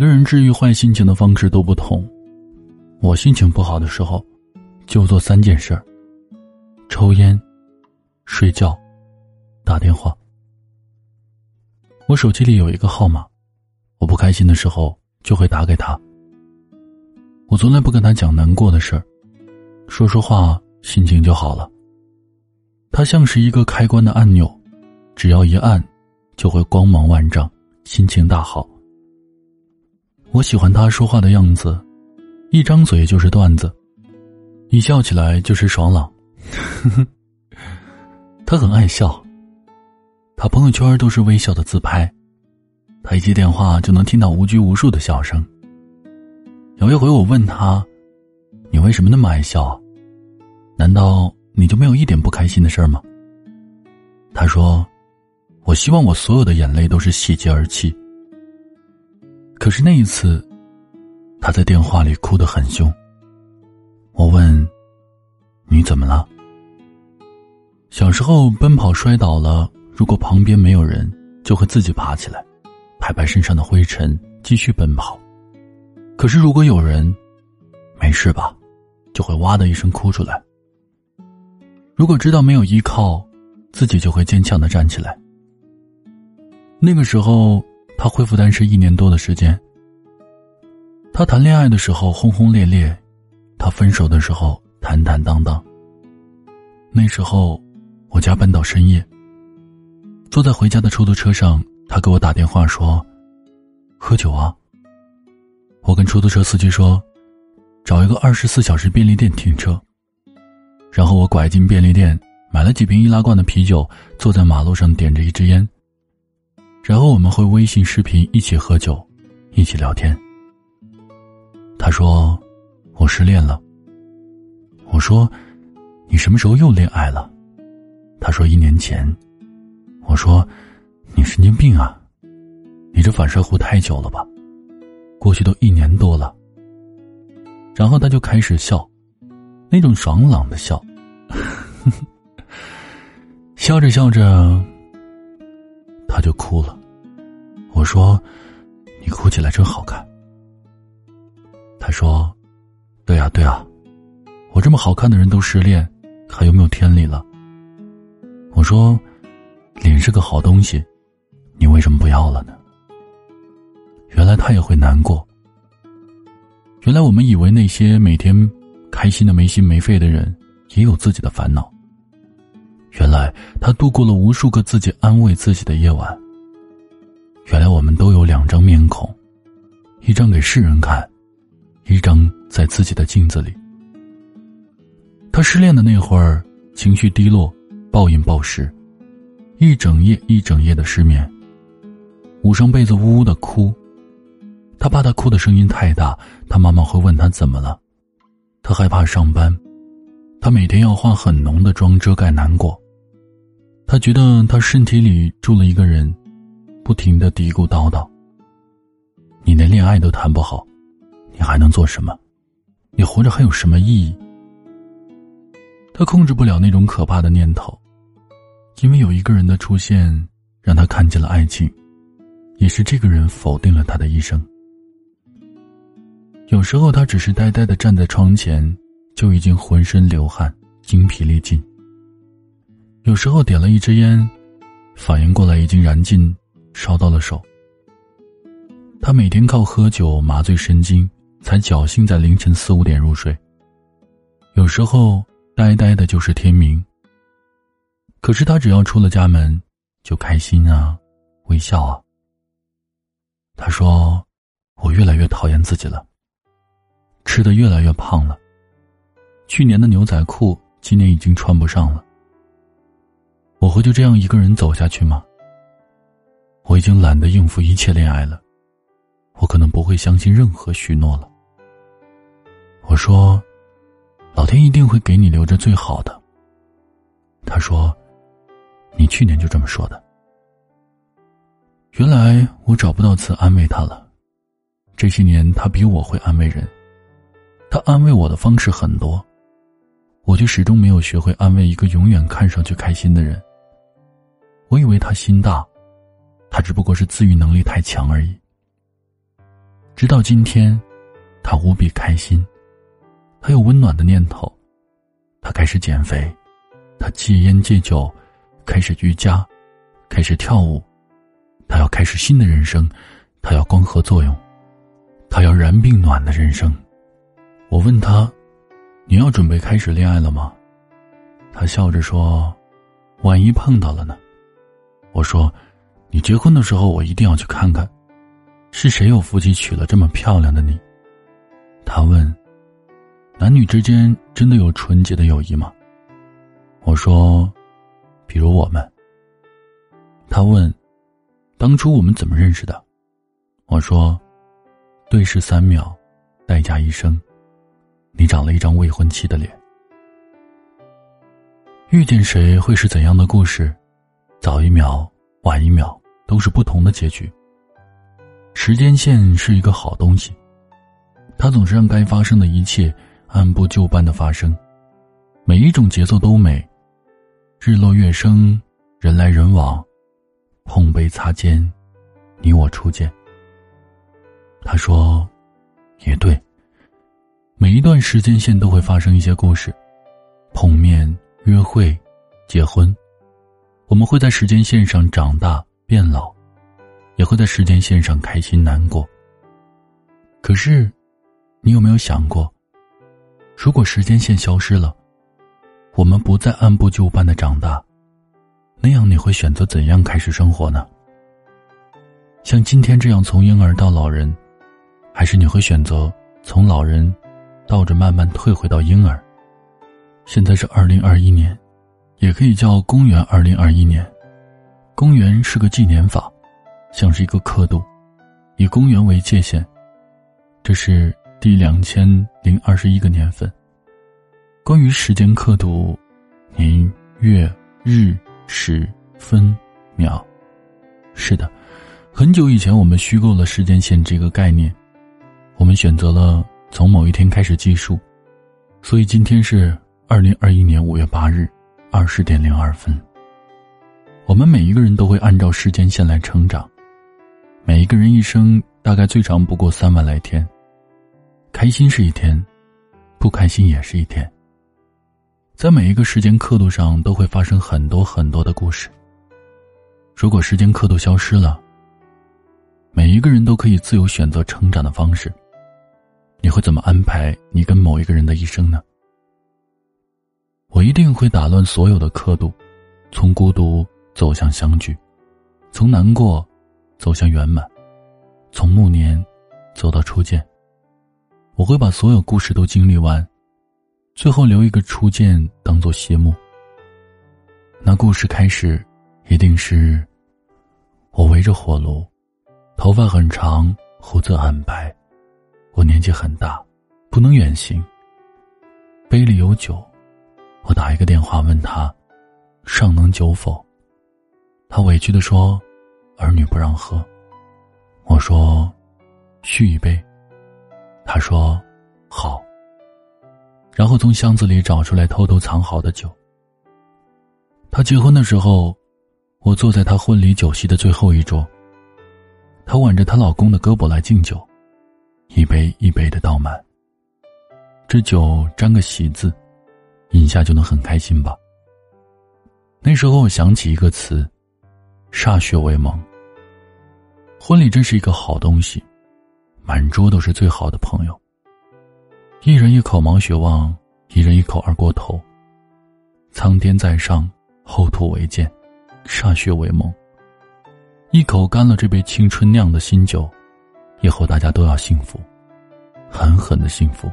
每个人治愈坏心情的方式都不同。我心情不好的时候，就做三件事儿：抽烟、睡觉、打电话。我手机里有一个号码，我不开心的时候就会打给他。我从来不跟他讲难过的事儿，说说话心情就好了。他像是一个开关的按钮，只要一按，就会光芒万丈，心情大好。我喜欢他说话的样子。一张嘴就是段子，一笑起来就是爽朗。他很爱笑，他朋友圈都是微笑的自拍，他一接电话就能听到无拘无束的笑声。有一回我问他：“你为什么那么爱笑？难道你就没有一点不开心的事儿吗？”他说：“我希望我所有的眼泪都是喜极而泣。”可是那一次。他在电话里哭得很凶。我问：“你怎么了？”小时候奔跑摔倒了，如果旁边没有人，就会自己爬起来，拍拍身上的灰尘，继续奔跑。可是如果有人，没事吧，就会哇的一声哭出来。如果知道没有依靠，自己就会坚强的站起来。那个时候，他恢复单身一年多的时间。他谈恋爱的时候轰轰烈烈，他分手的时候坦坦荡荡。那时候，我加班到深夜。坐在回家的出租车上，他给我打电话说：“喝酒啊。”我跟出租车司机说：“找一个二十四小时便利店停车。”然后我拐进便利店，买了几瓶易拉罐的啤酒，坐在马路上点着一支烟。然后我们会微信视频一起喝酒，一起聊天。他说：“我失恋了。”我说：“你什么时候又恋爱了？”他说：“一年前。”我说：“你神经病啊！你这反射弧太久了吧？过去都一年多了。”然后他就开始笑，那种爽朗的笑，笑着笑着，他就哭了。我说：“你哭起来真好看。”他说：“对啊，对啊，我这么好看的人都失恋，还有没有天理了？”我说：“脸是个好东西，你为什么不要了呢？”原来他也会难过。原来我们以为那些每天开心的没心没肺的人，也有自己的烦恼。原来他度过了无数个自己安慰自己的夜晚。都有两张面孔，一张给世人看。一张在自己的镜子里。他失恋的那会儿，情绪低落，暴饮暴食，一整夜一整夜的失眠。捂上被子呜呜的哭。他怕他哭的声音太大，他妈妈会问他怎么了。他害怕上班，他每天要化很浓的妆遮盖难过。他觉得他身体里住了一个人，不停的嘀咕叨叨。你连恋爱都谈不好。你还能做什么？你活着还有什么意义？他控制不了那种可怕的念头，因为有一个人的出现，让他看见了爱情，也是这个人否定了他的一生。有时候他只是呆呆的站在窗前，就已经浑身流汗、精疲力尽。有时候点了一支烟，反应过来已经燃尽，烧到了手。他每天靠喝酒麻醉神经。才侥幸在凌晨四五点入睡。有时候呆呆的就是天明。可是他只要出了家门，就开心啊，微笑啊。他说：“我越来越讨厌自己了，吃的越来越胖了。去年的牛仔裤今年已经穿不上了。我会就这样一个人走下去吗？我已经懒得应付一切恋爱了，我可能不会相信任何许诺了。”我说：“老天一定会给你留着最好的。”他说：“你去年就这么说的。”原来我找不到词安慰他了。这些年他比我会安慰人，他安慰我的方式很多，我却始终没有学会安慰一个永远看上去开心的人。我以为他心大，他只不过是自愈能力太强而已。直到今天，他无比开心，他有温暖的念头，他开始减肥，他戒烟戒酒，开始瑜伽，开始跳舞，他要开始新的人生，他要光合作用，他要燃并暖的人生。我问他：“你要准备开始恋爱了吗？”他笑着说：“万一碰到了呢？”我说：“你结婚的时候，我一定要去看看，是谁有福气娶了这么漂亮的你。”他问：“男女之间真的有纯洁的友谊吗？”我说：“比如我们。”他问：“当初我们怎么认识的？”我说：“对视三秒，代价一生。你长了一张未婚妻的脸。遇见谁会是怎样的故事？”早一秒，晚一秒，都是不同的结局。时间线是一个好东西，它总是让该发生的一切按部就班的发生，每一种节奏都美。日落月升，人来人往，碰杯擦肩，你我初见。他说：“也对，每一段时间线都会发生一些故事，碰面、约会、结婚。”我们会在时间线上长大变老，也会在时间线上开心难过。可是，你有没有想过，如果时间线消失了，我们不再按部就班的长大，那样你会选择怎样开始生活呢？像今天这样从婴儿到老人，还是你会选择从老人倒着慢慢退回到婴儿？现在是二零二一年。也可以叫公元二零二一年，公元是个纪年法，像是一个刻度，以公元为界限，这是第两千零二十一个年份。关于时间刻度，年、月、日、时、分、秒，是的，很久以前我们虚构了时间线这个概念，我们选择了从某一天开始计数，所以今天是二零二一年五月八日。二十点零二分。我们每一个人都会按照时间线来成长，每一个人一生大概最长不过三万来天。开心是一天，不开心也是一天。在每一个时间刻度上都会发生很多很多的故事。如果时间刻度消失了，每一个人都可以自由选择成长的方式。你会怎么安排你跟某一个人的一生呢？我一定会打乱所有的刻度，从孤独走向相聚，从难过走向圆满，从暮年走到初见。我会把所有故事都经历完，最后留一个初见当做谢幕。那故事开始，一定是我围着火炉，头发很长，胡子很白，我年纪很大，不能远行。杯里有酒。我打一个电话问他，尚能酒否？他委屈的说：“儿女不让喝。”我说：“续一杯。”他说：“好。”然后从箱子里找出来偷偷藏好的酒。他结婚的时候，我坐在他婚礼酒席的最后一桌。她挽着她老公的胳膊来敬酒，一杯一杯的倒满。这酒沾个喜字。饮下就能很开心吧。那时候我想起一个词，歃血为盟。婚礼真是一个好东西，满桌都是最好的朋友。一人一口毛血旺，一人一口二锅头。苍天在上，厚土为鉴，歃血为盟。一口干了这杯青春酿的新酒，以后大家都要幸福，狠狠的幸福。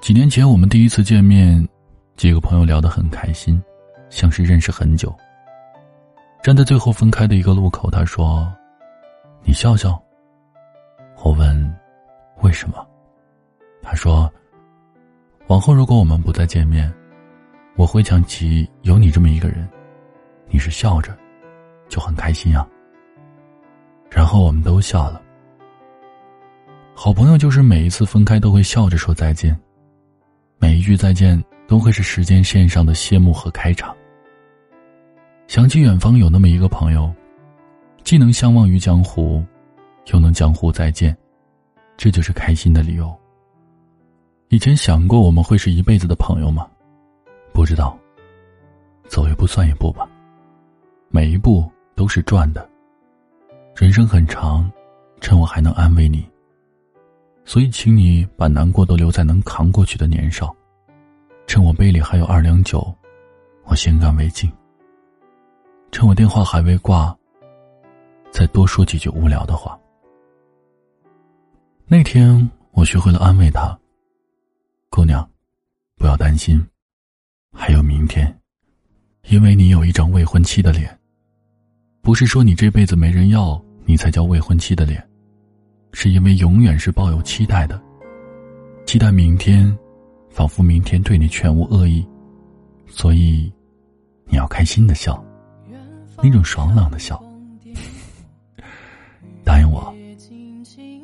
几年前我们第一次见面，几个朋友聊得很开心，像是认识很久。站在最后分开的一个路口，他说：“你笑笑。”我问：“为什么？”他说：“往后如果我们不再见面，我会想起有你这么一个人，你是笑着，就很开心啊。”然后我们都笑了。好朋友就是每一次分开都会笑着说再见。每一句再见都会是时间线上的谢幕和开场。想起远方有那么一个朋友，既能相忘于江湖，又能江湖再见，这就是开心的理由。以前想过我们会是一辈子的朋友吗？不知道。走一步算一步吧，每一步都是赚的。人生很长，趁我还能安慰你，所以请你把难过都留在能扛过去的年少。趁我杯里还有二两酒，我先干为敬。趁我电话还未挂，再多说几句无聊的话。那天我学会了安慰他，姑娘，不要担心，还有明天，因为你有一张未婚妻的脸。不是说你这辈子没人要你才叫未婚妻的脸，是因为永远是抱有期待的，期待明天，仿佛明天对你全无恶意，所以你要开心的笑，那种爽朗的笑。答应我。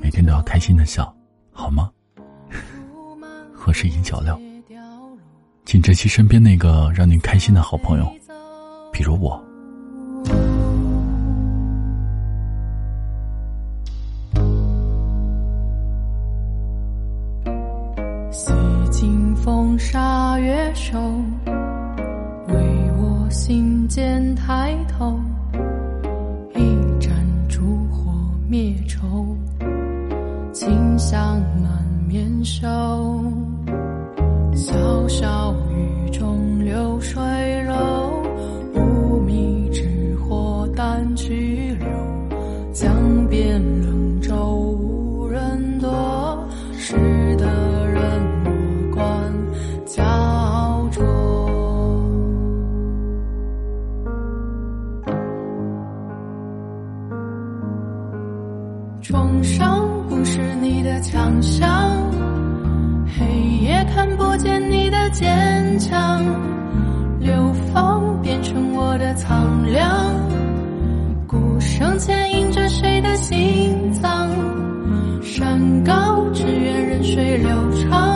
每天都要开心的笑，好吗？我是尹小六，请珍惜身边那个让您开心的好朋友，比如我。洗尽风沙月瘦，心间抬头，一盏烛火灭愁。清香满面手，水流长，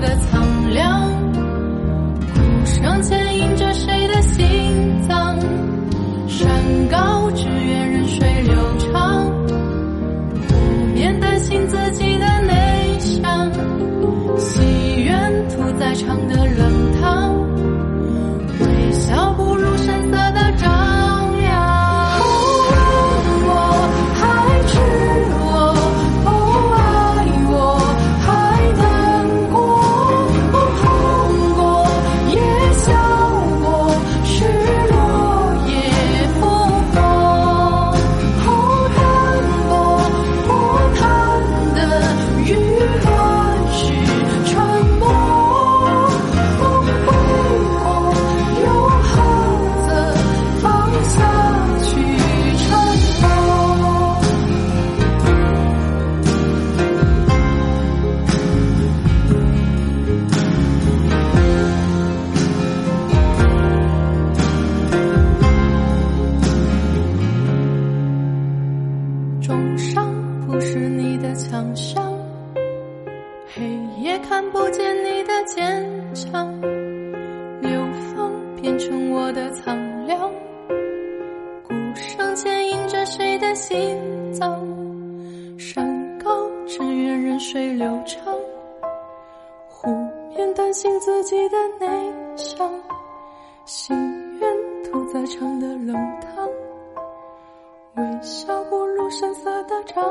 的苍凉。哭声牵引着谁的心脏？山高成我的苍凉。鼓声牵引着谁的心脏？山高只愿任水流长。湖面担心自己的内向，心愿屠宰场的冷汤。微笑不露声色的张。